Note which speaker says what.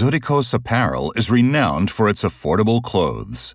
Speaker 1: Zurikos Apparel is renowned for its affordable clothes.